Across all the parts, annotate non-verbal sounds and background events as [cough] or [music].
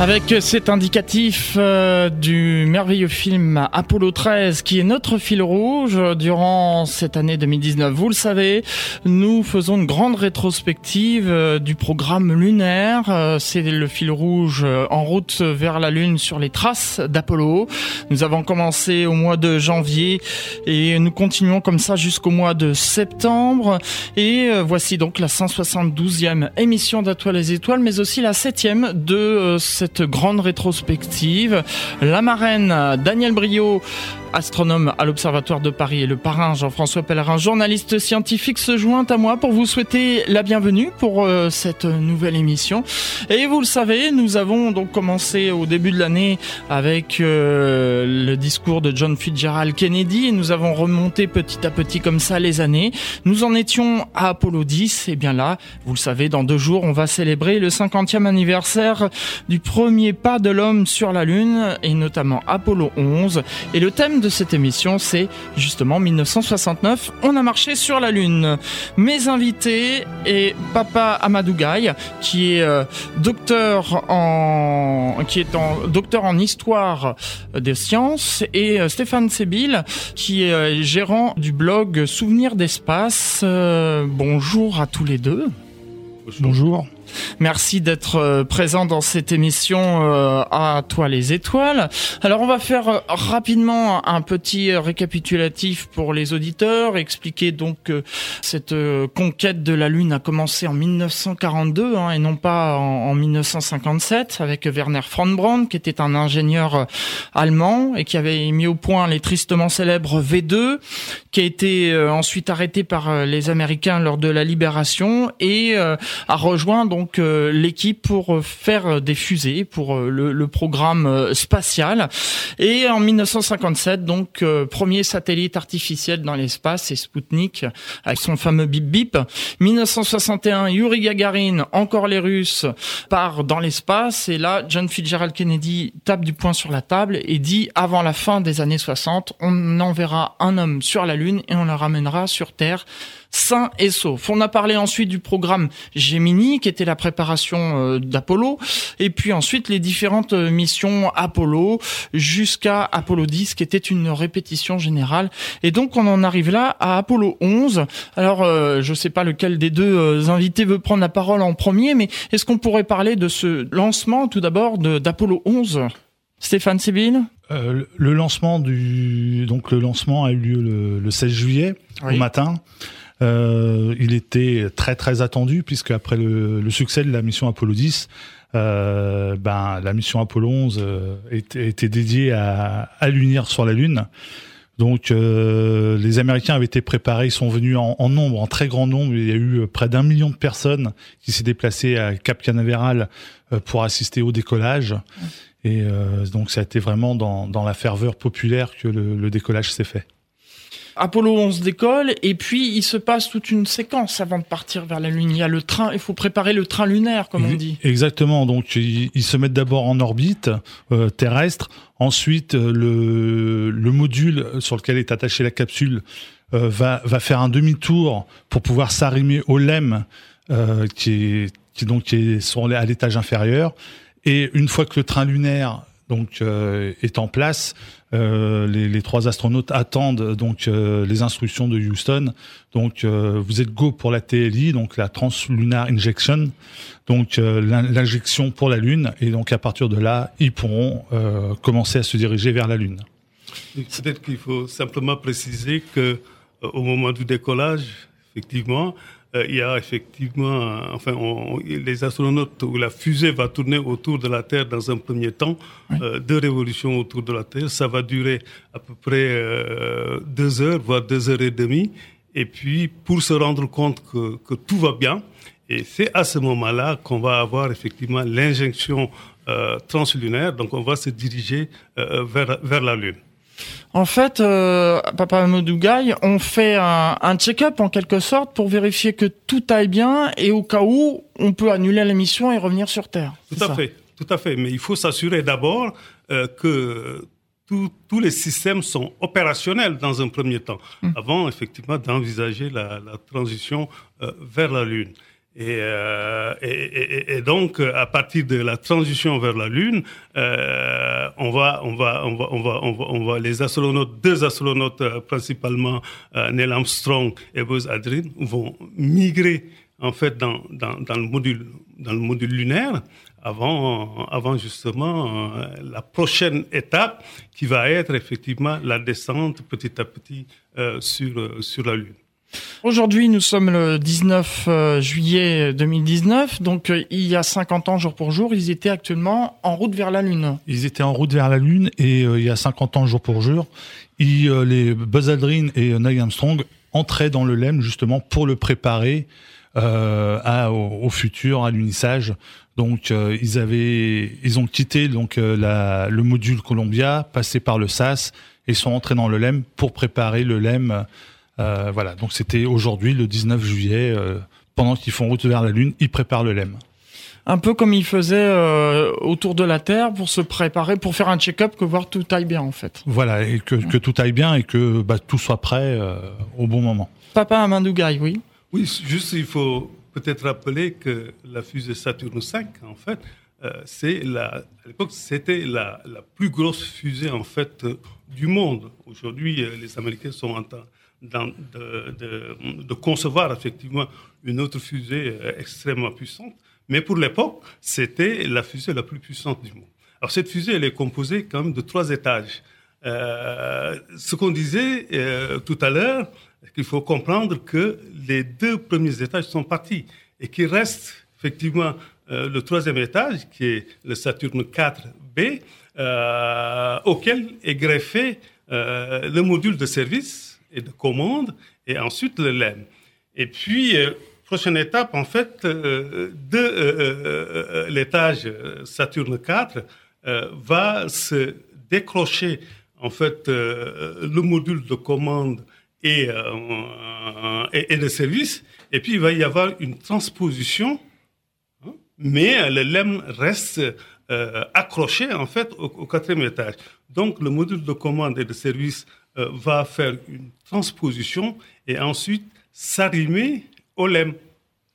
Avec cet indicatif euh, du merveilleux film Apollo 13 qui est notre fil rouge durant cette année 2019. Vous le savez, nous faisons une grande rétrospective euh, du programme lunaire. Euh, c'est le fil rouge en route vers la Lune sur les traces d'Apollo. Nous avons commencé au mois de janvier et nous continuons comme ça jusqu'au mois de septembre. Et voici donc la 172e émission d'Atoile les étoiles, mais aussi la septième de cette grande rétrospective. La marraine Daniel Brio astronome à l'Observatoire de Paris et le parrain Jean-François Pellerin, journaliste scientifique, se joint à moi pour vous souhaiter la bienvenue pour euh, cette nouvelle émission. Et vous le savez, nous avons donc commencé au début de l'année avec euh, le discours de John Fitzgerald Kennedy et nous avons remonté petit à petit comme ça les années. Nous en étions à Apollo 10 et bien là, vous le savez, dans deux jours, on va célébrer le 50e anniversaire du premier pas de l'homme sur la Lune et notamment Apollo 11. Et le thème de cette émission, c'est justement 1969, on a marché sur la Lune. Mes invités et Papa Amadou Gaye, qui est euh, docteur en qui est en docteur en histoire des sciences, et euh, Stéphane Sébil, qui est euh, gérant du blog Souvenirs d'espace. bonjour à tous les deux. Bonjour. Merci d'être euh, présent dans cette émission euh, à toi les étoiles. Alors on va faire euh, rapidement un petit récapitulatif pour les auditeurs, expliquer donc que cette conquête de la Lune a commencé en 1942 hein, et non pas en, 1957 avec Werner von Braun qui était un ingénieur allemand et qui avait mis au point les tristement célèbres V2 qui a été ensuite arrêté par les Américains lors de la libération et a rejoint donc donc euh, l'équipe pour euh, faire des fusées pour euh, le, programme spatial. Et en 1957, donc premier satellite artificiel dans l'espace, c'est Sputnik avec son fameux bip bip. 1961, Yuri Gagarin, encore les Russes, part dans l'espace. Et là, John Fitzgerald Kennedy tape du poing sur la table et dit avant la fin des années 60, on enverra un homme sur la Lune et on le ramènera sur Terre sain et sauf. On a parlé ensuite du programme Gemini, qui était la préparation euh, d'Apollo, et puis ensuite les différentes euh, missions Apollo jusqu'à Apollo 10, qui était une répétition générale. Et donc on en arrive là à Apollo 11. Alors euh, je sais pas lequel des deux invités veut prendre la parole en premier, mais est-ce qu'on pourrait parler de ce lancement tout d'abord d'Apollo 11 Stéphane Sibyl le lancement du donc le lancement a eu lieu le, 16 juillet au matin. Euh, il était très très attendu puisque après le, le succès de la mission Apollo 10, euh, ben la mission Apollo 11 euh, était, était, dédiée à, à l'unir sur la Lune. Donc euh, les Américains avaient été préparés, ils sont venus en, en, nombre, en très grand nombre. Il y a eu près d'un million de personnes qui s'est déplacées à Cap Canaveral euh, pour assister au décollage. Et euh, donc ça a été vraiment dans, dans la ferveur populaire que le, le décollage s'est fait. Apollo 11 décolle et puis il se passe toute une séquence avant de partir vers la Lune. Il y a le train, il faut préparer le train lunaire, comme on dit. Exactement. Donc ils, se mettent d'abord en orbite euh, terrestre. Ensuite, euh, le, le module sur lequel est attachée la capsule euh, va, va faire un demi-tour pour pouvoir s'arrimer au LEM qui est qui donc qui est à l'étage inférieur. Et une fois que le train lunaire donc est en place, euh, les, trois astronautes attendent donc euh, les instructions de Houston. Donc euh, vous êtes go pour la TLI, donc la Translunar Injection, donc l'injection pour la Lune, et donc à partir de là, ils pourront commencer à se diriger vers la Lune. Peut-être qu'il faut simplement préciser que au moment du décollage, effectivement, euh, il y a effectivement, euh, enfin, les astronautes ou la fusée va tourner autour de la Terre dans un premier temps, euh, deux révolutions autour de la Terre. Ça va durer à peu près deux heures, voire deux heures et demie. Et puis, pour se rendre compte que, que tout va bien, et c'est à ce moment-là qu'on va avoir effectivement l'injection translunaire. Donc, on va se diriger vers, vers la Lune. En fait, euh, Papa Modougaï, on fait un, un check-up en quelque sorte pour vérifier que tout aille bien et au cas où, on peut annuler la mission et revenir sur Terre. Tout à fait, tout à fait. Mais il faut s'assurer d'abord euh, que tous les systèmes sont opérationnels dans un premier temps, hum. avant effectivement d'envisager la, la, transition euh, vers la Lune. Euh, et, donc, à partir de la transition vers la Lune, euh, on, va, on, va, on, va, on, va, on, va, les astronautes, deux astronautes euh, principalement, euh, Neil Armstrong et Buzz Aldrin, vont migrer en fait dans, dans, le module, dans le module lunaire avant, avant justement euh, la prochaine étape qui va être effectivement la descente petit à petit sur, sur la Lune. Aujourd'hui, nous sommes le 19 euh, juillet 2019, donc euh, il y a 50 ans jour pour jour, ils étaient actuellement en route vers la Lune. Ils étaient en route vers la Lune et euh, il y a 50 ans jour pour jour, les Buzz Aldrin et Neil Armstrong entraient dans le LEM justement pour le préparer au, futur, à l'unissage. Donc ils avaient, ils ont quitté donc le module Columbia, passé par le SAS et sont entrés dans le LEM pour préparer le LEM euh, voilà, donc c'était aujourd'hui, le 19 juillet, euh, pendant qu'ils font route vers la Lune, ils préparent le LEM. Un peu comme ils faisaient euh, autour de la Terre pour se préparer, pour faire un check-up, que voir tout aille bien en fait. Voilà, et que, tout aille bien et que bah, tout soit prêt au bon moment. Papa Amandougaï, oui. Oui, juste il faut peut-être rappeler que la fusée Saturne 5, en fait, c'est la, à l'époque, c'était la, la, plus grosse fusée en fait du monde. Aujourd'hui, les Américains sont en train de, concevoir effectivement une autre fusée euh, extrêmement puissante. Mais pour l'époque, c'était la fusée la plus puissante du monde. Alors cette fusée, elle est composée quand même de trois étages. Euh, ce qu'on disait euh, tout à l'heure, qu'il faut comprendre que les deux premiers étages sont partis et qu'il reste effectivement le troisième étage, qui est le Saturne 4B, euh, auquel est greffé le module de service et de commande, et ensuite le LEM. Et puis, euh, prochaine étape, en fait, euh, de euh, l'étage Saturne 4 va se décrocher, en fait, le module de commande et, et, de service, et puis il va y avoir une transposition, hein, mais le LEM reste accroché, en fait, au, quatrième étage. Donc, le module de commande et de service va faire une transposition et ensuite s'arrimer au LEM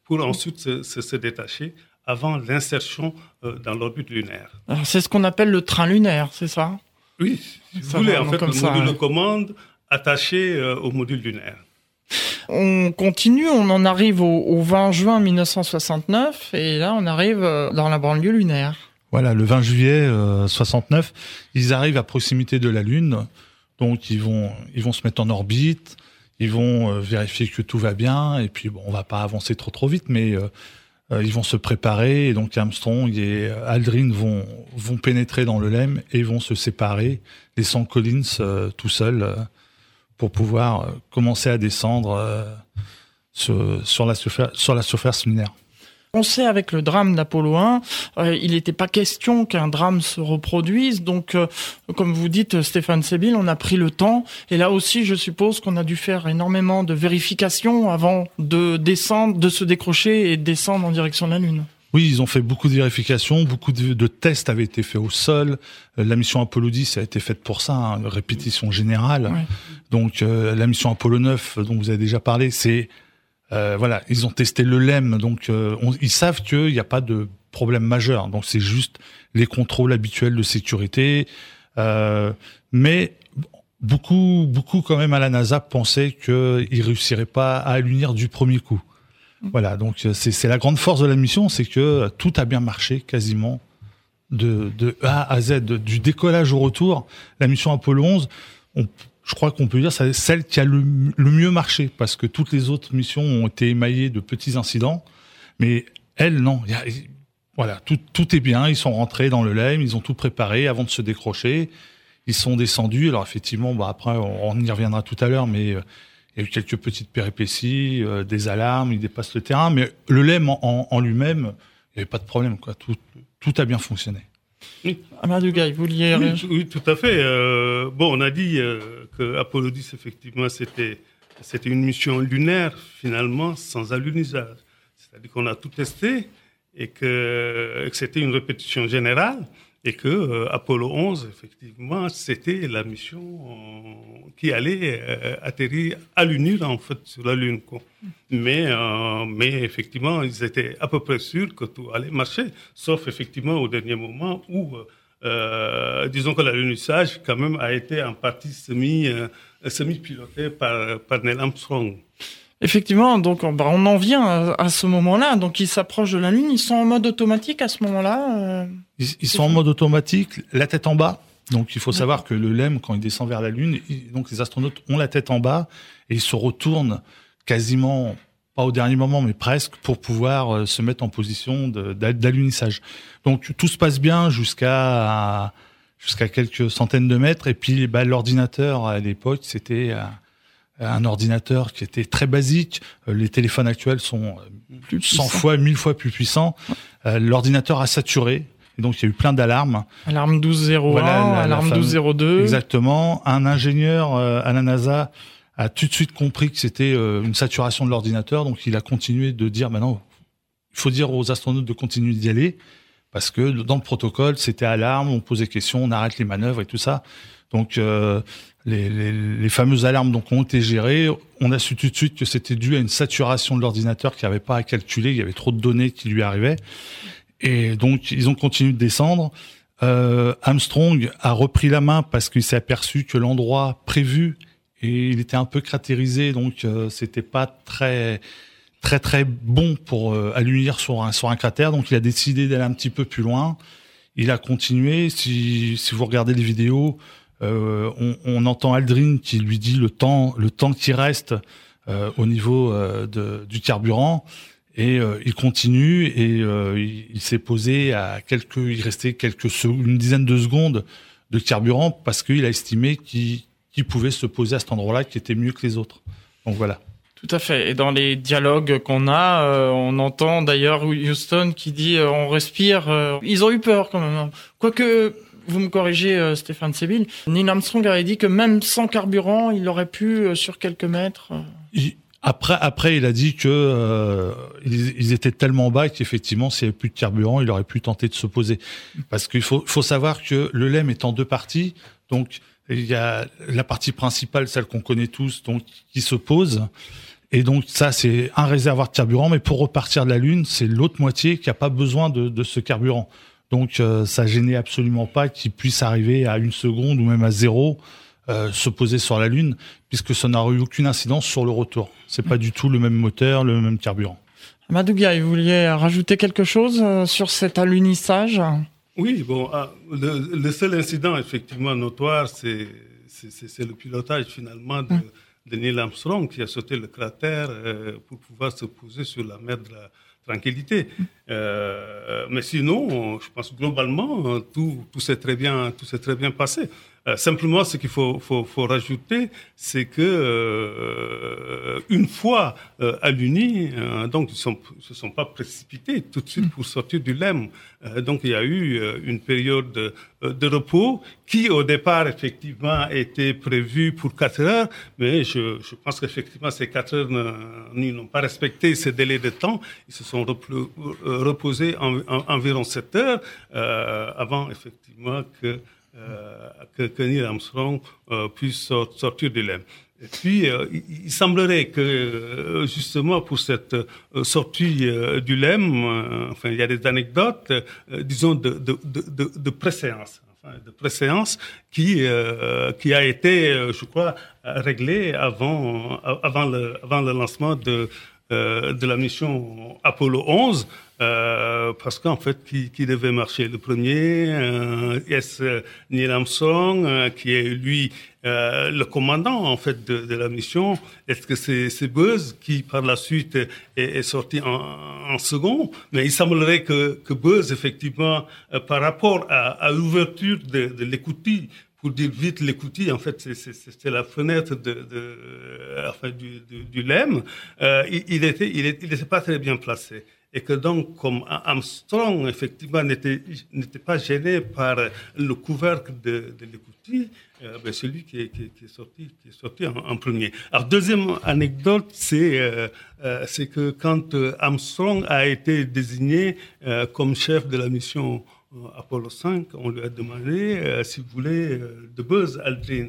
pour ensuite se, se, détacher avant l'insertion euh, dans l'orbite lunaire. C'est ce qu'on appelle le train lunaire, c'est ça? Oui, si vous voulez, en fait, le module de commande attaché euh, au module lunaire. On continue, on en arrive au, au, 20 juin 1969 et là on arrive dans la banlieue lunaire. Voilà, le 20 juillet 69, ils arrivent à proximité de la Lune. Donc ils vont ils vont se mettre en orbite, ils vont euh, vérifier que tout va bien et puis bon, on va pas avancer trop trop vite, mais euh, euh, ils vont se préparer et donc Armstrong et Aldrin vont vont pénétrer dans le LEM et vont se séparer, laissant Collins tout seul pour pouvoir commencer à descendre sur, la sur la surface lunaire. On sait avec le drame d'Apollo 1, euh, il n'était pas question qu'un drame se reproduise. Donc, euh, comme vous dites, Stéphane Sébil, on a pris le temps. Et là aussi, je suppose qu'on a dû faire énormément de vérifications avant de descendre, de se décrocher et de descendre en direction de la Lune. Oui, ils ont fait beaucoup de vérifications, beaucoup de, tests avaient été faits au sol. Euh, la mission Apollo 10 a été faite pour ça, hein, répétition générale. Donc la mission Apollo 9, dont vous avez déjà parlé, c'est euh, voilà, ils ont testé le LEM, donc euh, ils savent qu'il n'y a pas de problème majeur. Donc c'est juste les contrôles habituels de sécurité. Euh, mais beaucoup, beaucoup quand même à la NASA pensaient qu'ils réussiraient pas à l'unir du premier coup. Mm. Voilà, donc c'est la grande force de la mission, c'est que tout a bien marché quasiment de, de A à Z, du décollage au retour. La mission Apollo 11, on, je crois qu'on peut dire c'est celle qui a le, mieux marché parce que toutes les autres missions ont été émaillées de petits incidents, mais elle non. voilà, tout, tout est bien. Ils sont rentrés dans le LEM, ils ont tout préparé avant de se décrocher. Ils sont descendus. Alors effectivement, bah après on, y reviendra tout à l'heure, mais euh, il y a eu quelques petites péripéties, euh, des alarmes, ils dépassent le terrain, mais le LEM en, en lui-même, il n'y avait pas de problème. Quoi. Tout, tout a bien fonctionné. Oui. Amadou vous vouliez oui, oui, tout à fait. Euh, bon, on a dit euh, que Apollo 10, effectivement, c'était une mission lunaire, finalement, sans allunisage. C'est-à-dire qu'on a tout testé et que, que c'était une répétition générale. et que euh, Apollo 11, effectivement, c'était la mission euh, qui allait euh, atterrir à l'UNIR, en fait, sur la Lune. Quoi. Mais, mais effectivement, ils étaient à peu près sûrs que tout allait marcher, sauf effectivement au dernier moment où, disons que l'alunissage, quand même, a été en partie semi, semi-piloté par, par Neil Armstrong. Effectivement, donc bah, on en vient à, ce moment-là. Donc ils s'approchent de la Lune, ils sont en mode automatique à ce moment-là. Euh, ils, sont en mode automatique, la tête en bas. Donc il faut savoir que le LEM, quand il descend vers la Lune, donc les astronautes ont la tête en bas et ils se retournent quasiment pas au dernier moment, mais presque, pour pouvoir euh, se mettre en position d'alunissage. Donc tout se passe bien jusqu'à jusqu'à quelques centaines de mètres. Et puis bah, l'ordinateur à l'époque, c'était un ordinateur qui était très basique. Euh, les téléphones actuels sont euh, plus de 100 fois, 1000 fois plus puissants. Euh, l'ordinateur a saturé. Et donc, il y a eu plein d'alarmes. Alarme 1201, voilà, alarme 1202. Exactement. Un ingénieur à la NASA a tout de suite compris que c'était une saturation de l'ordinateur. Donc, il a continué de dire, maintenant, il faut dire aux astronautes de continuer d'y aller. Parce que dans le protocole, c'était alarme, on posait question, on arrête les manœuvres et tout ça. Donc, les, fameuses alarmes donc ont été gérées. On a su tout de suite que c'était dû à une saturation de l'ordinateur qui n'avait pas à calculer. Il y avait trop de données qui lui arrivaient. Et donc, ils ont continué de descendre. Euh, Armstrong a repris la main parce qu'il s'est aperçu que l'endroit prévu il était un peu cratérisé, donc euh, c'était pas très très très bon pour euh, sur un sur un cratère. Donc, il a décidé d'aller un petit peu plus loin. Il a continué. Si si vous regardez les vidéos, euh, on, entend Aldrin qui lui dit le temps, le temps qui reste au niveau de, du carburant. Et il continue et il, s'est posé à quelques, il restait quelques une dizaine de secondes de carburant parce qu'il a estimé qu'il pouvait se poser à cet endroit-là qui était mieux que les autres. Donc voilà. Tout à fait. Et dans les dialogues qu'on a, on entend d'ailleurs Houston qui dit on respire. ils ont eu peur quand même. Hein. Quoique vous me corrigez, euh, Stéphane Sébille. Neil Armstrong avait dit que même sans carburant, il aurait pu, euh, sur quelques mètres. Euh, après, après, il a dit que ils, étaient tellement bas qu'effectivement, s'il n'y avait plus de carburant, il aurait pu tenter de se poser. Parce qu'il faut, faut savoir que le LEM est en deux parties. Donc, il y a la partie principale, celle qu'on connaît tous, donc qui se pose. Et donc ça, c'est un réservoir de carburant, mais pour repartir de la Lune, c'est l'autre moitié qui n'a pas besoin de, de ce carburant. Donc euh, ça gênait absolument pas qu'il puisse arriver à une seconde ou même à zéro euh, se poser sur la Lune, puisque ça n'aurait eu aucune incidence sur le retour. C'est pas du tout le même moteur, le même carburant. Madouga, vous vouliez rajouter quelque chose euh, sur cet alunissage? Oui, bon, ah, le, seul incident effectivement notoire, c'est le pilotage finalement de, de, Neil Armstrong qui a sauté le cratère pour pouvoir se poser sur la mer de la, tranquillité. Euh, mais sinon, je pense globalement, tout, tout s'est très bien, tout s'est très bien passé. Euh, simplement, ce qu'il faut, faut, faut, rajouter, c'est que euh, une fois euh, à l'Uni, euh, donc ils ne se sont pas précipités tout de suite pour sortir du LEM. donc il y a eu une période de, de, repos qui, au départ, effectivement, était prévue pour 4 heures, mais je, je pense qu'effectivement ces 4 heures n'ont pas respecté ce délai de temps. Ils se sont reposés en, environ 7 heures avant, effectivement, que que, que, Neil Armstrong euh, puisse sortir du LEM. Et puis, euh, il, semblerait que justement pour cette sortie du LEM, enfin, il y a des anecdotes, disons, de, de, de, de préséance de préséance qui qui a été, je crois, réglée avant avant le avant le lancement de de la mission Apollo 11 euh, parce qu'en fait, qui, qui, devait marcher le premier euh, Est-ce Neil Armstrong, euh, qui est lui euh, le commandant en fait de, de la mission. Est-ce que c'est Buzz qui par la suite est, est sorti en, en, second? Mais il semblerait que, que Buzz, effectivement, euh, par rapport à, à l'ouverture de, de l'écoutille, pour dire vite l'écoutille, en fait, c'est la fenêtre de, de enfin, du, du, LEM. Euh, il, il, était, il, était, il était pas très bien placé et que donc, comme Armstrong, effectivement, n'était pas gêné par le couvercle de, de l'écoutille, euh, ben, c'est lui qui est, qui, qui est, sorti, qui est sorti en, premier. Alors, deuxième anecdote, c'est euh, euh, que quand Armstrong a été désigné comme chef de la mission Apollo 5, on lui a demandé, si vous voulez, de Buzz Aldrin,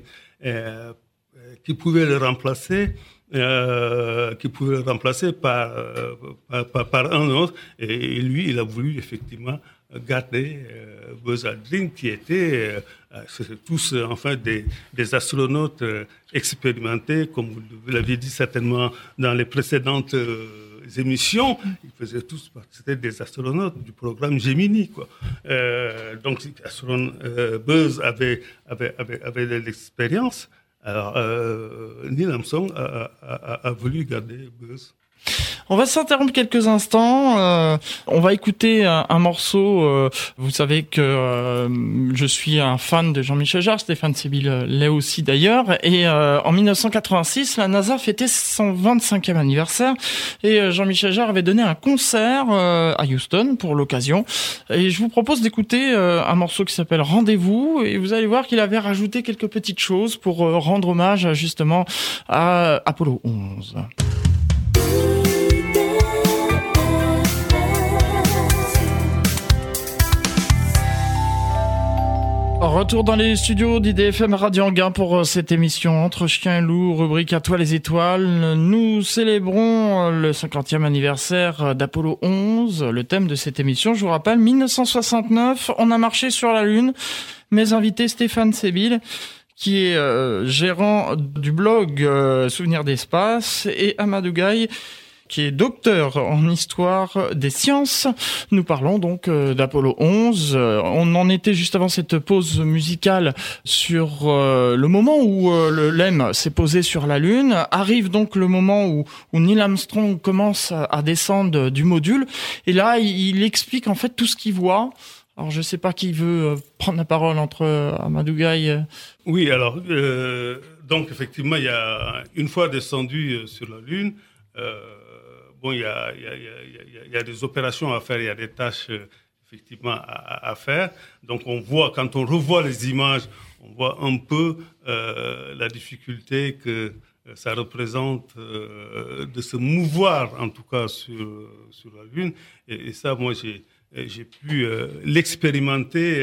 qui pouvait le remplacer. qui pouvait le remplacer par, par, un autre. Et, lui, il a voulu effectivement garder Buzz Aldrin, qui était tous enfin des, des astronautes expérimentés, comme vous l'aviez dit certainement dans les précédentes émissions, ils faisaient tous c'était des astronautes du programme Gemini. Quoi. Euh, donc, euh, Buzz avait, avait, avait, avait de l'expérience. Alors, euh, Neil Armstrong a, voulu garder Buzz. On va s'interrompre quelques instants. Euh, on va écouter un, morceau. Euh, vous savez que euh, je suis un fan de Jean-Michel Jarre. Stéphane Sébil l'est aussi d'ailleurs. Et en 1986, la NASA fêtait son 25e anniversaire. Et Jean-Michel Jarre avait donné un concert à Houston pour l'occasion. Et je vous propose d'écouter un morceau qui s'appelle Rendez-vous. Et vous allez voir qu'il avait rajouté quelques petites choses pour rendre hommage justement à Apollo 11. Retour dans les studios d'IDFM Radio Anguin pour euh, cette émission Entre chiens et loups, rubrique à toi les étoiles. Nous célébrons euh, le 50e anniversaire d'Apollo 11. Le thème de cette émission, je vous rappelle, 1969, on a marché sur la Lune. Mes invités Stéphane Sébil, qui est euh, gérant du blog Souvenirs d'espace, et Amadou Gaye, qui est docteur en histoire des sciences. Nous parlons donc euh, d'Apollo 11. Euh, on en était juste avant cette pause musicale sur euh, le moment où le LEM s'est posé sur la Lune. Arrive donc le moment où, Neil Armstrong commence à, descendre du module. Et là, il, explique en fait tout ce qu'il voit. Alors je ne sais pas qui veut prendre la parole entre Amadou Gaye. Oui, alors donc effectivement, il y a une fois descendu sur la Lune, bon, il y a, des opérations à faire, il y a des tâches euh, effectivement à, faire. Donc on voit, quand on revoit les images, on voit un peu euh, la difficulté que euh, ça représente de se mouvoir, en tout cas sur, sur la Lune. Et, ça, moi, j'ai j'ai pu l'expérimenter,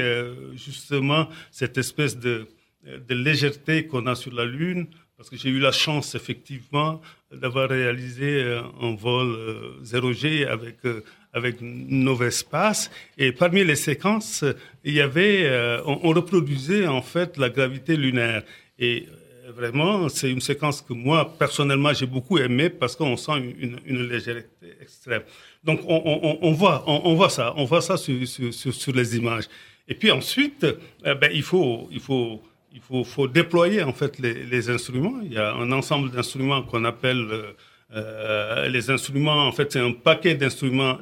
justement, cette espèce de, de légèreté qu'on a sur la Lune, parce que j'ai eu la chance, effectivement, d'avoir réalisé euh, un vol 0G euh, avec euh, avec Novespace. Et parmi les séquences, il y avait, on, reproduisait en fait la gravité lunaire. Et vraiment, c'est une séquence que moi, personnellement, j'ai beaucoup aimé parce qu'on sent une, légèreté extrême. Donc, on, on, on voit, on, voit ça, on voit ça sur, sur, sur, les images. Et puis ensuite, ben, il faut, il faut il faut, déployer en fait les, instruments. Il y a un ensemble d'instruments qu'on appelle euh, euh les instruments. En fait, c'est un paquet d'instruments,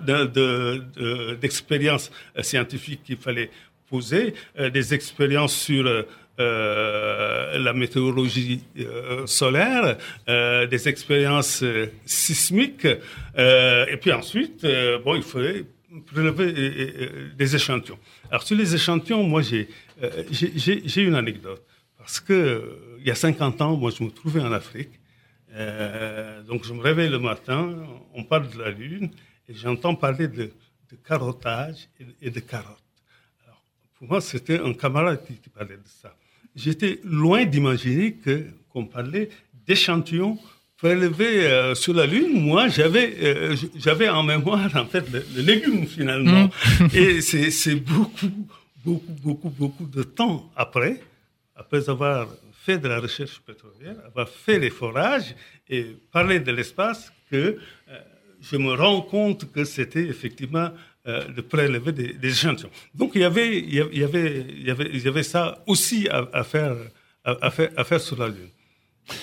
d'expériences de, de, scientifiques qu'il fallait poser, euh, des expériences sur euh, la météorologie euh, solaire, euh, des expériences sismiques, et puis ensuite, bon, il fallait prélever des échantillons. Alors sur les échantillons, moi j'ai euh, j'ai une anecdote. Parce que euh, il y a 50 ans, moi, je me trouvais en Afrique. Euh, donc, je me réveille le matin, on parle de la Lune, et j'entends parler de, de, carottage et, de carottes. Alors, pour moi, c'était un camarade qui, parlait de ça. J'étais loin d'imaginer que qu'on parlait d'échantillons prélevés euh, sur la Lune. Moi, j'avais euh, j'avais en mémoire, en fait, le, le légume, finalement. Mmh. et c'est beaucoup beaucoup, beaucoup, beaucoup de temps après, après avoir fait de la recherche pétrolière, avoir fait les forages et parler de l'espace, que euh, je me rends compte que c'était effectivement de prélever des, des, échantillons. Donc il y avait, il y avait, il y avait, il y avait ça aussi à, à faire, à, à, faire, à faire sur la Lune.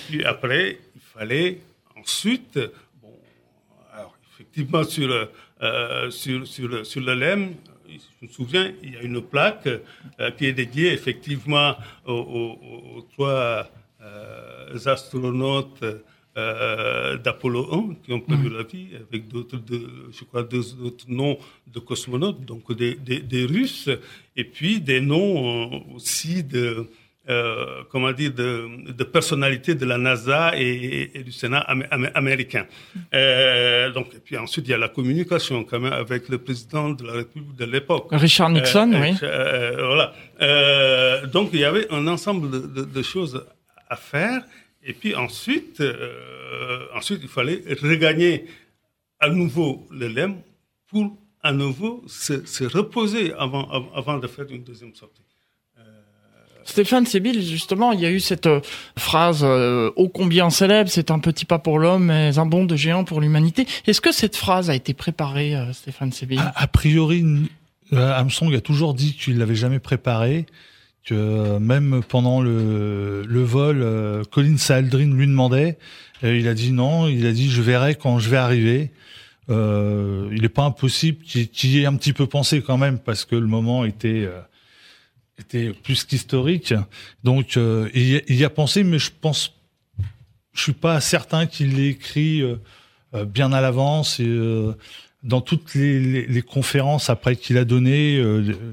Puis après, il fallait ensuite, bon, alors effectivement sur, euh, sur, sur, sur le LEM, je me souviens, il y a une plaque euh, qui est dédiée effectivement aux, aux, aux trois euh, astronautes euh, d'Apollo 1 qui ont perdu mmh. la vie avec d'autres, je crois, deux autres noms de cosmonautes, donc des, des, des, Russes, et puis des noms aussi de, euh, comment dire, de, de, personnalité de la NASA et, et du Sénat américain. Euh, donc, et puis ensuite, il y a la communication quand même avec le président de la République de l'époque. Richard Nixon, oui. voilà. donc, il y avait un ensemble de, de, de choses à faire. Et puis ensuite, ensuite, il fallait regagner à nouveau le LEM pour à nouveau se, se reposer avant, avant de faire une deuxième sortie. Euh, Stéphane Sébil, justement, il y a eu cette euh, phrase euh, ô combien célèbre, c'est un petit pas pour l'homme, mais un bond de géant pour l'humanité. Est-ce que cette phrase a été préparée, Stéphane Sébil? A, priori, Armstrong a toujours dit qu'il l'avait jamais préparé, que même pendant le, vol, Colin Saldrin lui demandait, il a dit non, il a dit je verrai quand je vais arriver. Euh, il n'est pas impossible qu'il y ait un petit peu pensé quand même, parce que le moment était euh, était plus qu'historique. Donc euh, il, y a, pensé, mais je pense, je suis pas certain qu'il l'ait écrit euh, bien à l'avance. Dans toutes les, les, conférences après qu'il a donné,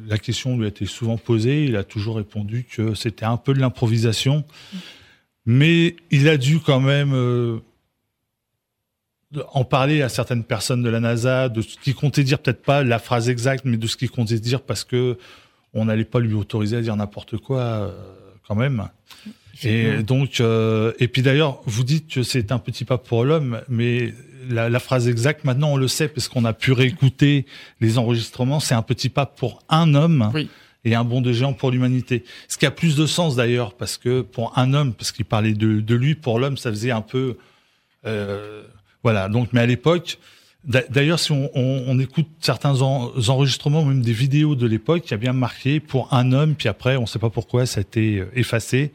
la question lui a été souvent posée. Il a toujours répondu que c'était un peu de l'improvisation, mais il a dû quand même en parler à certaines personnes de la NASA, de ce qu'il comptait dire, peut-être pas la phrase exacte, mais de ce qu'il comptait dire parce que on n'allait pas lui autoriser à dire n'importe quoi euh, quand même. Et donc, euh, et puis d'ailleurs, vous dites que c'est un petit pas pour l'homme, mais la, la, phrase exacte, maintenant on le sait parce qu'on a pu réécouter les enregistrements, c'est un petit pas pour un homme. Et un bond de géant pour l'humanité. Ce qui a plus de sens d'ailleurs, parce que pour un homme, parce qu'il parlait de, de, lui, pour l'homme, ça faisait un peu euh, voilà. Donc, mais à l'époque, d'ailleurs, si on, écoute certains enregistrements, même des vidéos de l'époque, il y a bien marqué pour un homme, puis après, on ne sait pas pourquoi ça a été euh, effacé.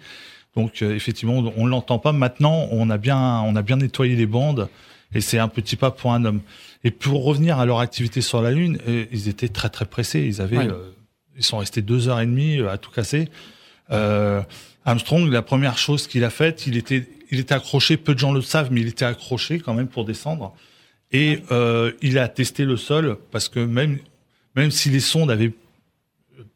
Donc, euh, effectivement, on l'entend pas. Maintenant, on a bien, on a bien nettoyé les bandes, et c'est un petit pas pour un homme. Et pour revenir à leur activité sur la Lune, euh, ils étaient très très pressés. Ils avaient, ils sont restés deux heures et demie à tout casser. Armstrong, la première chose qu'il a faite, il était il était accroché, peu de gens le savent, mais il était accroché quand même pour descendre. Et euh, il a testé le sol parce que même, même si les sondes avaient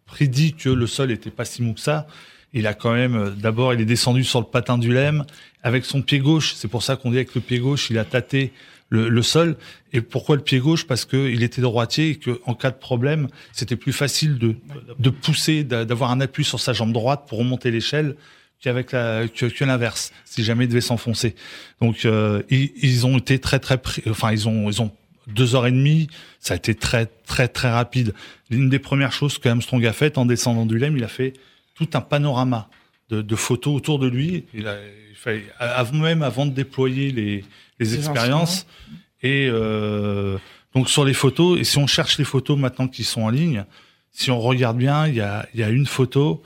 prédit que le sol était pas si mou que ça, il a quand même, euh, d'abord, il est descendu sur le patin du lemme avec son pied gauche. C'est pour ça qu'on dit avec le pied gauche, il a tâté le, le sol. Et pourquoi le pied gauche? Parce qu'il était droitier et qu'en cas de problème, c'était plus facile de, de pousser, d'avoir un appui sur sa jambe droite pour remonter l'échelle qu'avec la que, l'inverse si jamais il devait s'enfoncer. Donc euh, ils, ont été très très enfin ils ont ils ont deux heures et demie, ça a été très très très rapide. L'une des premières choses que Armstrong a faites en descendant du LEM, il a fait tout un panorama de, de photos autour de lui. Il a il fallait, avant même avant de déployer les les expériences et euh, donc sur les photos et si on cherche les photos maintenant qui sont en ligne, si on regarde bien, il y a il y a une photo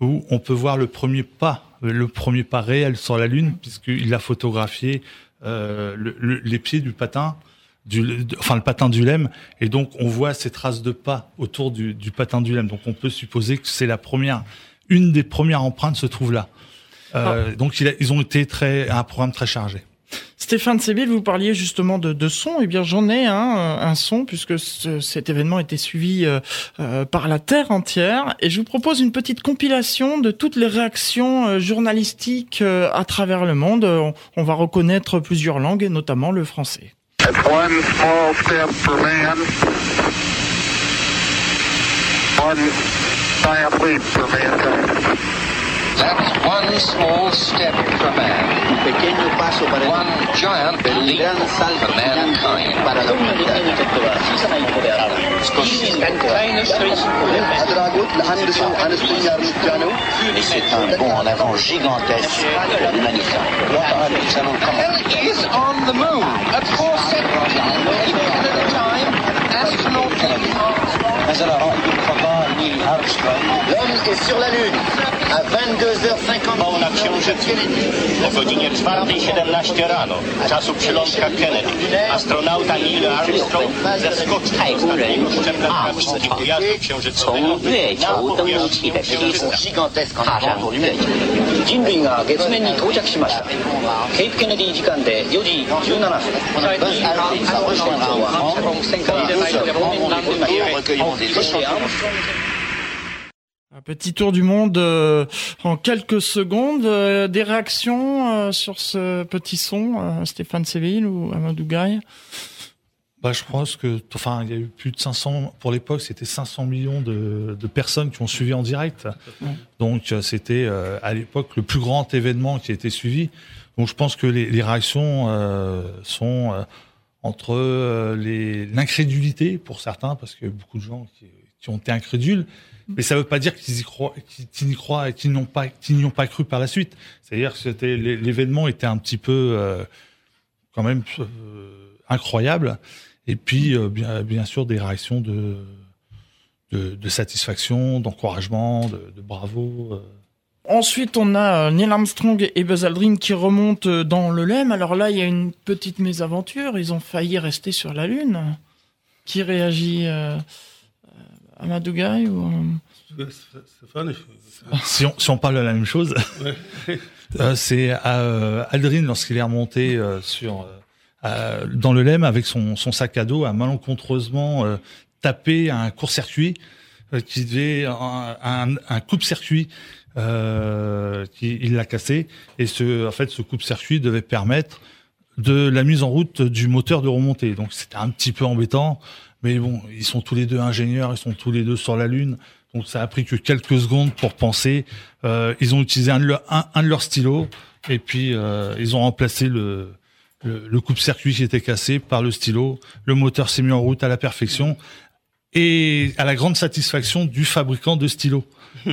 où on peut voir le premier pas, le premier pas réel sur la Lune, puisqu'il a photographié euh, le, les pieds du patin, du, enfin le patin du lemme, et donc on voit ces traces de pas autour du, du patin du lemme. Donc on peut supposer que c'est la première, une des premières empreintes se trouve là. Euh, ah. Donc il ils ont été très un programme très chargé. Stéphane Sébil, vous parliez justement de, de son. Eh bien, j'en ai un, un son, puisque cet événement était suivi euh, euh, par la Terre entière. Et je vous propose une petite compilation de toutes les réactions euh, journalistiques à travers le monde. On, on, va reconnaître plusieurs langues, et notamment le français. One small step for man. One giant leap for mankind. That's one small step for man. One giant leap for mankind. C'est un bond en avant gigantesque pour l'humanité. is on the moon. At four seconds. At the time, astronauts L'homme est sur la Lune 22h58min, の時47分、この間に、アンプロン戦艦、アンプロン、アンプロン、ロン戦艦、アン、アンプロン、ンプロン戦艦、アンン戦艦、アンプロン戦艦、アンプロン戦艦、アンプロン戦艦、アプロン戦艦、アンプロン戦艦、ア、アンプロン、アンプロン、ンプロン戦艦、アンプロン戦艦、ア、Un petit tour du monde euh, en quelques secondes. Euh, des réactions euh, sur ce petit son, Stéphane Séville ou Amadou Gaï bah, je pense que, enfin, il y a eu plus de 500, pour l'époque, c'était 500 millions de, de, personnes qui ont suivi en direct. Donc, c'était, à l'époque, le plus grand événement qui a été suivi. Donc, je pense que les, les réactions sont entre l'incrédulité pour certains, parce que beaucoup de gens qui, qui ont été incrédules, mais ça ne veut pas dire qu'ils y croient, qu'ils n'y croient et qu'ils n'ont pas, qu'ils n'y ont pas cru par la suite. C'est-à-dire que l'événement était un petit peu euh, quand même euh, incroyable. Et puis euh, bien, sûr des réactions de de, satisfaction, d'encouragement, de, de, bravo. Ensuite, on a Neil Armstrong et Buzz Aldrin qui remontent dans le LEM. Alors là, il y a une petite mésaventure. Ils ont failli rester sur la Lune. Qui réagit Amadou Gaï ou si on, si on parle de la même chose, [laughs] euh, c'est euh, Aldrin lorsqu'il est remonté euh, sur dans le LEM avec son, son sac à dos a malencontreusement tapé un court-circuit qui devait un, un, un coupe-circuit euh, qui il l'a cassé. Et ce en fait ce coupe-circuit devait permettre de la mise en route du moteur de remontée. Donc c'était un petit peu embêtant mais bon, ils sont tous les deux ingénieurs, ils sont tous les deux sur la Lune. Donc ça a pris que quelques secondes pour penser. Euh, ils ont utilisé un de, leur, un, de leurs stylos et puis euh, ils ont remplacé le, le, le coupe-circuit qui était cassé par le stylo. Le moteur s'est mis en route à la perfection et à la grande satisfaction du fabricant de stylos.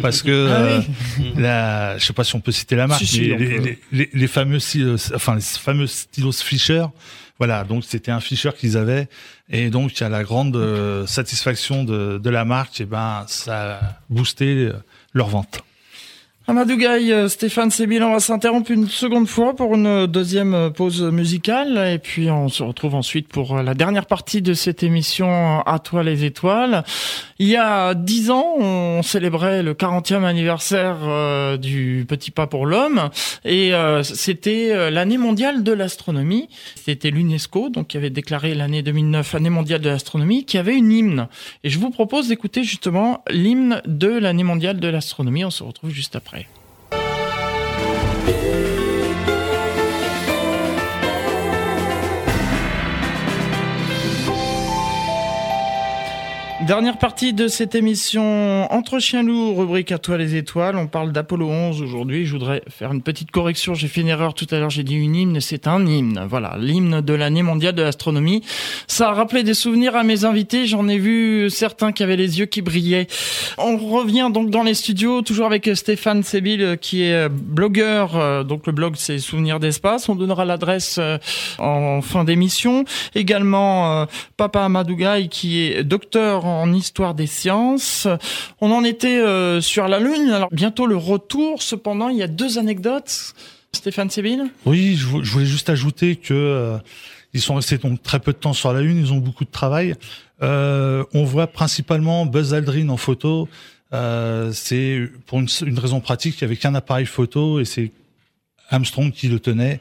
Parce que [laughs] ah oui. euh, la, je sais pas si on peut citer la marque, si, si, les, les, les, les, fameux, enfin les fameux stylos Fisher voilà, donc c'était un Fisher qu'ils avaient, et donc il y a la grande euh, satisfaction de, de, la marque, et ben ça a boosté euh, leur vente. Amadou Gaï, euh, Stéphane Sébil, on va s'interrompre une seconde fois pour une deuxième pause musicale et puis on se retrouve ensuite pour la dernière partie de cette émission À toi les étoiles. Il y a dix ans, on célébrait le 40e anniversaire euh, du Petit Pas pour l'Homme et euh, c'était l'année mondiale de l'astronomie. C'était l'UNESCO, donc qui avait déclaré l'année 2009 année mondiale de l'astronomie, qui avait une hymne. Et je vous propose d'écouter justement l'hymne de l'année mondiale de l'astronomie. On se retrouve juste après. Dernière partie de cette émission Entre chiens loups, rubrique à toi les étoiles. On parle d'Apollo 11 aujourd'hui. Je voudrais faire une petite correction. J'ai fait une erreur tout à l'heure. J'ai dit une hymne. C'est un hymne. Voilà. L'hymne de l'année mondiale de l'astronomie. Ça a rappelé des souvenirs à mes invités. J'en ai vu certains qui avaient les yeux qui brillaient. On revient donc dans les studios, toujours avec Stéphane Sébil, qui est blogueur. Donc le blog, c'est Souvenirs d'espace. On donnera l'adresse en fin d'émission. Également, Papa Amadougaï, qui est docteur en en histoire des sciences. On en était euh, sur la Lune. Alors bientôt le retour. Cependant, il y a deux anecdotes. Stéphane Séville Oui, je, voulais juste ajouter que euh, ils sont restés donc très peu de temps sur la Lune. Ils ont beaucoup de travail. Euh, on voit principalement Buzz Aldrin en photo. C'est pour une, une, raison pratique. Il y avait qu'un appareil photo et c'est Armstrong qui le tenait.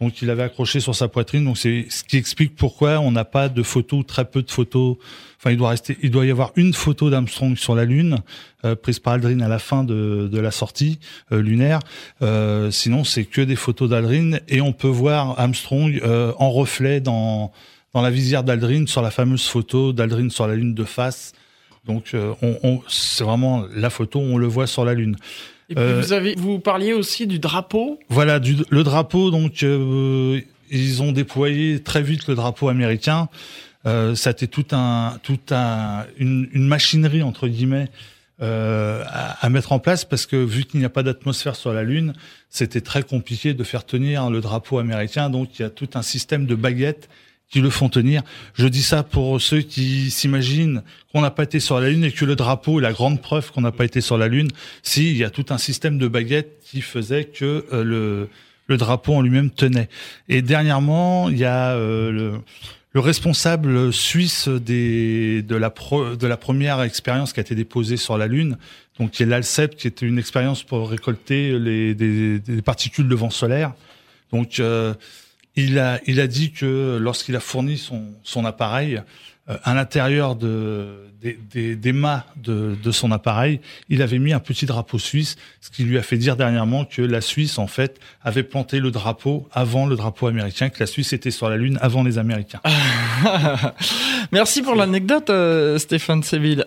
Donc il avait accroché sur sa poitrine. Donc c'est ce qui explique pourquoi on n'a pas de photos, très peu de photos. Enfin, il doit rester, il doit y avoir une photo d'Armstrong sur la Lune euh, prise par Aldrin à la fin de, la sortie euh, lunaire. Euh, sinon, c'est que des photos d'Aldrin et on peut voir Armstrong en reflet dans la visière d'Aldrin sur la fameuse photo d'Aldrin sur la Lune de face. Donc on, on c'est vraiment la photo, on le voit sur la Lune. Et puis euh, vous avez, vous parliez aussi du drapeau. Voilà, du, le drapeau. Donc euh, ils ont déployé très vite le drapeau américain. Euh, ça a été tout un, tout un, une, une machinerie entre guillemets euh, à, à, mettre en place parce que vu qu'il n'y a pas d'atmosphère sur la Lune, c'était très compliqué de faire tenir le drapeau américain. Donc il y a tout un système de baguettes qui le font tenir. Je dis ça pour ceux qui s'imaginent qu'on n'a pas été sur la Lune et que le drapeau est la grande preuve qu'on n'a pas été sur la Lune. Si, il y a tout un système de baguettes qui faisait que euh, le, le drapeau en lui-même tenait. Et dernièrement, il y a euh, le, le, responsable suisse des, de, la pro, de la première expérience qui a été déposée sur la Lune, donc qui est l'ALCEP, qui était une expérience pour récolter les, des, des particules de vent solaire. Donc, euh, il a, il a dit que lorsqu'il a fourni son, son appareil, à l'intérieur de, des, des, des mâts de, de, son appareil, il avait mis un petit drapeau suisse, ce qui lui a fait dire dernièrement que la Suisse, en fait, avait planté le drapeau avant le drapeau américain, que la Suisse était sur la Lune avant les Américains. [laughs] Merci pour l'anecdote, euh, Stéphane Séville.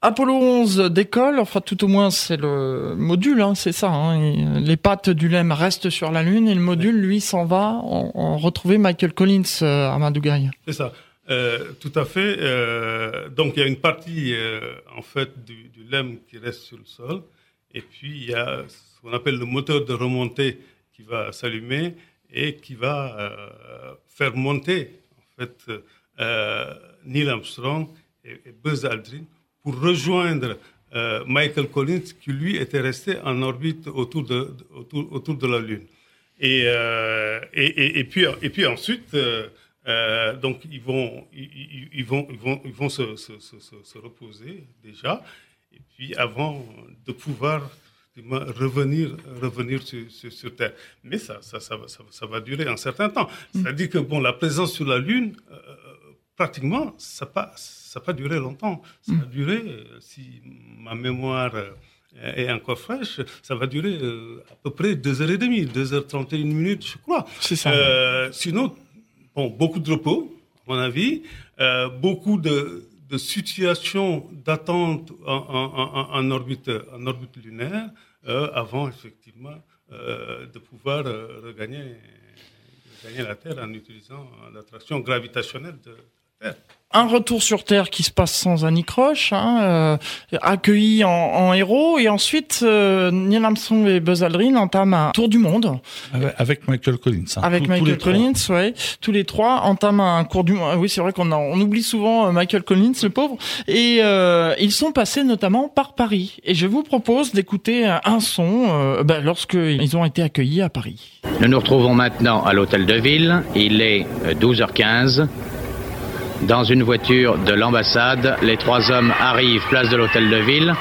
Apollo 11 décolle, enfin tout au moins c'est le module, hein, c'est ça. Hein, les pattes du LEM restent sur la Lune et le module, lui, s'en va en, retrouver Michael Collins euh, à Madougaï. C'est ça. Euh, tout à fait. Euh, donc il y a une partie en fait du, LEM qui reste sur le sol, et puis il y a ce qu'on appelle le moteur de remontée qui va s'allumer et qui va faire monter en fait Neil Armstrong et, Buzz Aldrin pour rejoindre Michael Collins qui lui était resté en orbite autour de, autour, autour de la Lune. Et, et, et, et puis, et puis ensuite euh, donc ils vont, ils, ils, vont, ils vont, ils vont se, se, se, se, reposer déjà, et puis avant de pouvoir revenir, revenir sur, sur, sur Terre. Mais ça, ça, ça, ça, ça va durer un certain temps. Mm. C'est-à-dire que bon, la présence sur la Lune, euh, pratiquement, ça n'a ça pas duré longtemps. Ça va mm. durer, euh, si ma mémoire est encore fraîche, ça va durer euh, à peu près 2h30, 2h31 minutes, je crois. C'est ça. Euh, sinon, bon, beaucoup de repos, à mon avis, euh, beaucoup de, de situations d'attente en, en, en, orbite, en orbite lunaire euh, avant effectivement euh, de pouvoir euh, regagner, regagner la Terre en utilisant l'attraction gravitationnelle de un retour sur Terre qui se passe sans anicroche, hein, euh, accueilli en, en, héros, et ensuite euh, Neil Armstrong et Buzz Aldrin entament un tour du monde. Avec, Michael Collins. Hein. Avec Michael tous Collins, ouais. Tous les trois entament un cours du monde. Oui, c'est vrai qu'on on oublie souvent euh, Michael Collins, le pauvre. Et euh, ils sont passés notamment par Paris. Et je vous propose d'écouter un son euh, ben, lorsqu'ils ont été accueillis à Paris. Nous nous retrouvons maintenant à l'hôtel de ville. Il est 12h15. Dans une voiture de l'ambassade, les trois hommes arrivent place de l'hôtel de ville,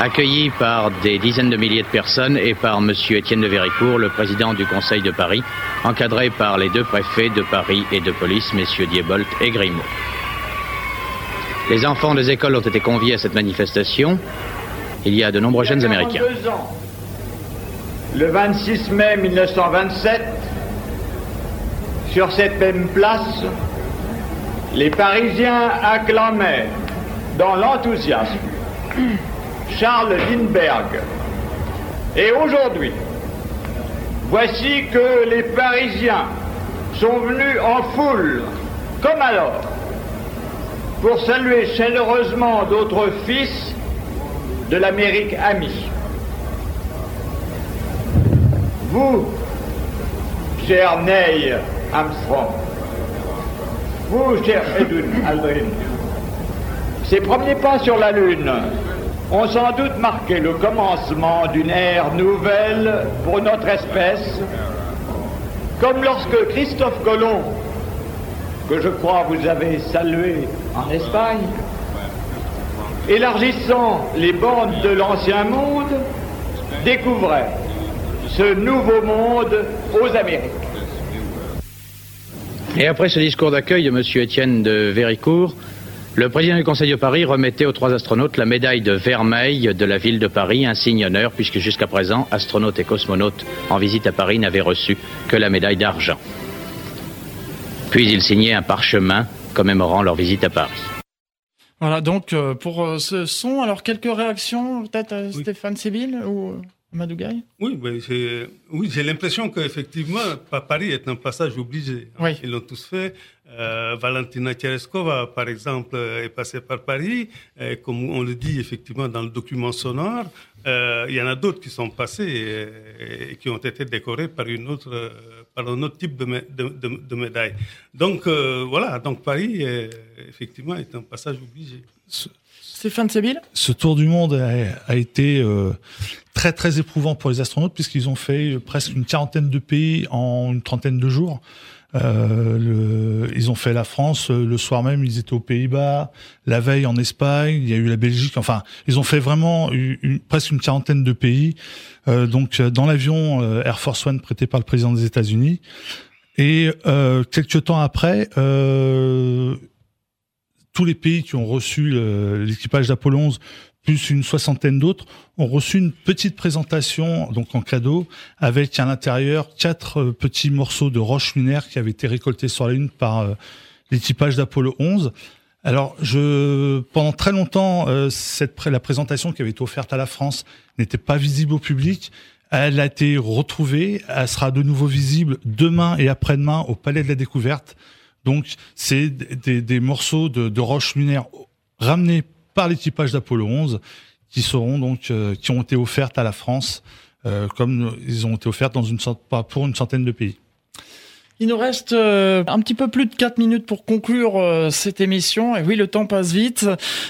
accueillis par des dizaines de milliers de personnes et par M. Étienne de Véricourt, le président du Conseil de Paris, encadré par les deux préfets de Paris et de police, messieurs Diebolt et Grimaud. Les enfants des écoles ont été conviés à cette manifestation. Il y a de nombreux jeunes Américains. Ans, le 26 mai 1927, sur cette même place, les Parisiens acclamaient dans l'enthousiasme Charles Lindbergh. Et aujourd'hui, voici que les Parisiens sont venus en foule, comme alors, pour saluer chaleureusement d'autres fils de l'Amérique amie. Vous, cher Neil Armstrong, vous, cher Edwin Aldrin, ces premiers pas sur la Lune ont sans doute marqué le commencement d'une ère nouvelle pour notre espèce, comme lorsque Christophe Colomb, que je crois vous avez salué en Espagne, élargissant les bornes de l'ancien monde, découvrait ce nouveau monde aux Amériques. Et après ce discours d'accueil de M. Étienne de Véricourt, le président du Conseil de Paris remettait aux trois astronautes la médaille de vermeil de la ville de Paris, un signe honneur, puisque jusqu'à présent, astronautes et cosmonautes en visite à Paris n'avaient reçu que la médaille d'argent. Puis il signait un parchemin commémorant leur visite à Paris. Voilà donc euh, pour euh, ce son. Alors quelques réactions peut-être euh, oui. Stéphane Sibyl ou Madougaï Oui, j'ai oui, l'impression qu'effectivement, Paris est un passage obligé. Oui. Ils l'ont tous fait. Euh, Valentina Tereskova, par exemple, est passée par Paris. Et comme on le dit effectivement dans le document sonore, euh, il y en a d'autres qui sont passés et, et, qui ont été décorés par, une autre, par un autre type de, de, de, de médaille. Donc euh, voilà, donc Paris, est, effectivement, est un passage obligé. Stéphane Sébil Ce tour du monde a, été euh, très très éprouvant pour les astronautes puisqu'ils ont fait presque une quarantaine de pays en une trentaine de jours. Euh, ils ont fait la France le soir même, ils étaient aux Pays-Bas, la veille en Espagne, il y a eu la Belgique. Enfin, ils ont fait vraiment une, une, presque une quarantaine de pays. Euh, donc, dans l'avion euh, Air Force One prêté par le président des États-Unis. Et euh, quelques temps après, tous les pays qui ont reçu l'équipage d'Apollo 11 plus une soixantaine d'autres, ont reçu une petite présentation, donc en cadeau, avec à l'intérieur quatre euh, petits morceaux de roche lunaire qui avaient été récoltés sur la Lune par euh, l'équipage d'Apollo 11. Alors, je, pendant très longtemps, euh, cette, la présentation qui avait été offerte à la France n'était pas visible au public. Elle a été retrouvée. Elle sera de nouveau visible demain et après-demain au Palais de la Découverte. Donc, c'est des, morceaux de, de roche lunaire ramenés par l'équipage d'Apollo 11 qui seront donc euh, qui ont été offertes à la France euh, comme ils ont été offertes dans une pour une centaine de pays. Il nous reste euh, un petit peu plus de 4 minutes pour conclure euh, cette émission. Et oui, le temps passe vite.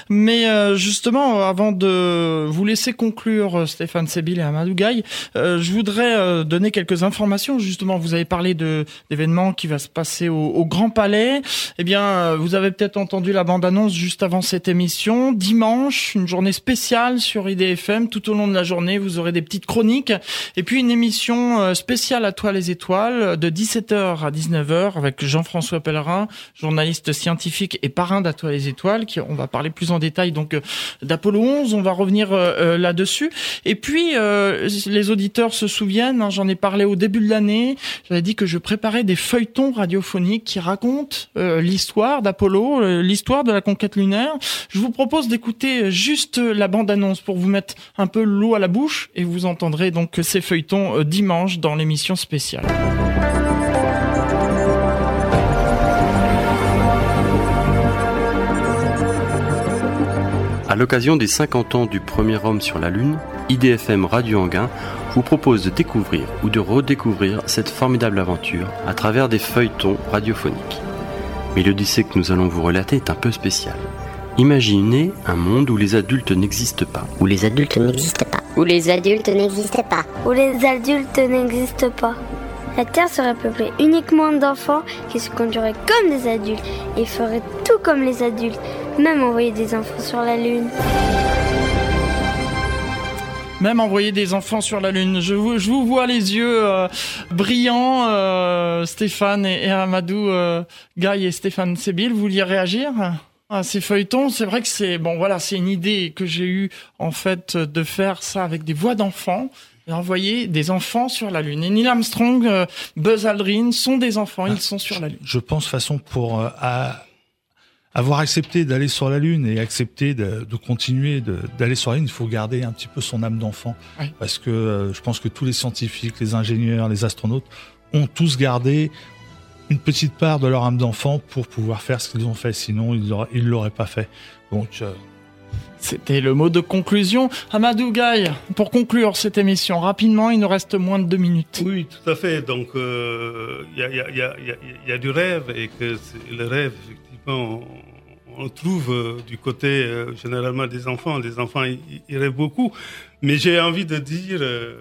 Mais euh, justement, avant de vous laisser conclure Stéphane Sébil et Amadou Gaï, je voudrais donner quelques informations. Justement, vous avez parlé de d'événements qui va se passer au, au, Grand Palais. Eh bien, vous avez peut-être entendu la bande-annonce juste avant cette émission. Dimanche, une journée spéciale sur IDFM. Tout au long de la journée, vous aurez des petites chroniques. Et puis une émission spéciale à toi les étoiles de 17h à 19h avec Jean-François Pellerin, journaliste scientifique et parrain d'Atoile les Étoiles, on va parler plus en détail donc euh, d'Apollo 11. On va revenir euh, euh, là-dessus. Et puis les auditeurs se souviennent, hein, j'en ai parlé au début de l'année. J'avais dit que je préparais des feuilletons radiophoniques qui racontent l'histoire d'Apollo, l'histoire de la conquête lunaire. Je vous propose d'écouter juste la bande-annonce pour vous mettre un peu l'eau à la bouche et vous entendrez donc ces feuilletons dimanche dans l'émission spéciale. À l'occasion des 50 ans du premier homme sur la Lune, IDFM Radio Anguin vous propose de découvrir ou de redécouvrir cette formidable aventure à travers des feuilletons radiophoniques. Mais l'Odyssée que nous allons vous relater est un peu spécial. Imaginez un monde où les adultes n'existent pas. Où les adultes n'existent pas. Où les adultes n'existent pas. Où les adultes n'existent pas. La Terre serait peuplée uniquement d'enfants qui se conduiraient comme des adultes et feraient tout comme les adultes, même envoyer des enfants sur la Lune. Même envoyer des enfants sur la Lune. Je vous, je vous vois les yeux euh, brillants, euh, Stéphane et, Amadou euh, Gaï et Stéphane Sébil. Vous vouliez réagir? À ces feuilletons, c'est vrai que c'est bon voilà, c'est une idée que j'ai eue en fait de faire ça avec des voix d'enfants envoyer des enfants sur la Lune. Et Neil Armstrong, euh, Buzz Aldrin sont des enfants, ils sont sur la Lune. Je pense façon pour euh, avoir accepté d'aller sur la Lune et accepter de, continuer d'aller sur la Lune, il faut garder un petit peu son âme d'enfant. Parce que euh, je pense que tous les scientifiques, les ingénieurs, les astronautes ont tous gardé une petite part de leur âme d'enfant pour pouvoir faire ce qu'ils ont fait. Sinon, ils ne l'auraient pas fait. Donc, c'était le mot de conclusion. Amadou Gaï, pour conclure cette émission, rapidement, il nous reste moins de deux minutes. Oui, tout à fait. Donc, il y, a, du rêve et que le rêve, effectivement, on, le trouve euh, du côté euh, généralement des enfants. Les enfants, ils, rêvent beaucoup. Mais j'ai envie de dire, euh,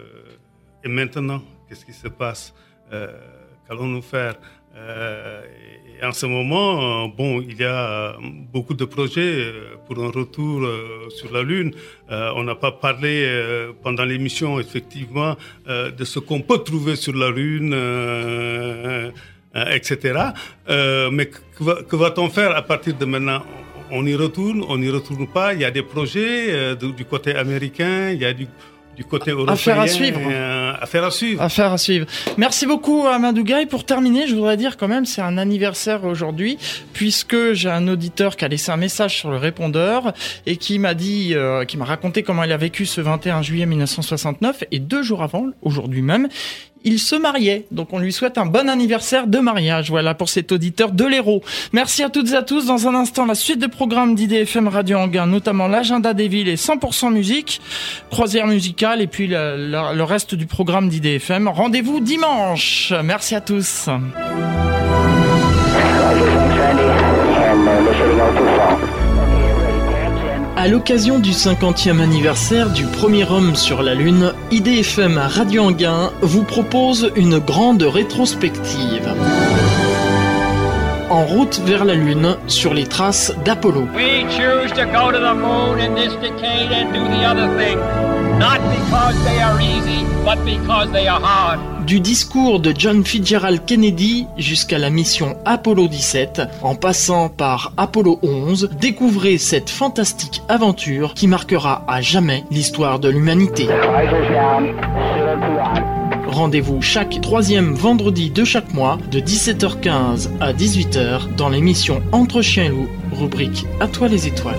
et maintenant, qu'est-ce qui se passe Qu'allons-nous faire en ce moment, euh, bon, il y a beaucoup de projets euh, pour un retour euh, sur la Lune. on n'a pas parlé pendant l'émission, effectivement, de ce qu'on peut trouver sur la Lune, etc. mais que va-t-on faire à partir de maintenant? On y retourne, on n'y retourne pas. Il y a des projets du côté américain, il y a du du côté européen. Affaire à suivre. Euh, affaire à suivre. Affaire à suivre. Merci beaucoup Amadou Gaï. Pour terminer, je voudrais dire quand même, c'est un anniversaire aujourd'hui, puisque j'ai un auditeur qui a laissé un message sur le répondeur et qui m'a dit, euh, qui m'a raconté comment il a vécu ce 21 juillet 1969 et deux jours avant, aujourd'hui même, il se mariait. Donc on lui souhaite un bon anniversaire de mariage. Voilà pour cet auditeur de l'Hérault. Merci à toutes et à tous. Dans un instant, la suite des programmes d'IDFM Radio Anguin, notamment l'agenda des villes et 100% musique, croisière musicale et puis le, reste du programme d'IDFM. Rendez-vous dimanche. Merci à tous. À l'occasion du 50e anniversaire du premier homme sur la Lune, IDFM Radio Anguin vous propose une grande rétrospective. En route vers la Lune, sur les traces d'Apollo. We choose to go to the moon in this decade and do the other thing. Not because they are easy, but because they are hard. Du discours de John Fitzgerald Kennedy jusqu'à la mission Apollo 17, en passant par Apollo 11, découvrez cette fantastique aventure qui marquera à jamais l'histoire de l'humanité. Rendez-vous chaque troisième vendredi de chaque mois de 17h15 à 18h dans l'émission Entre chiens et loups, rubrique À toi les étoiles.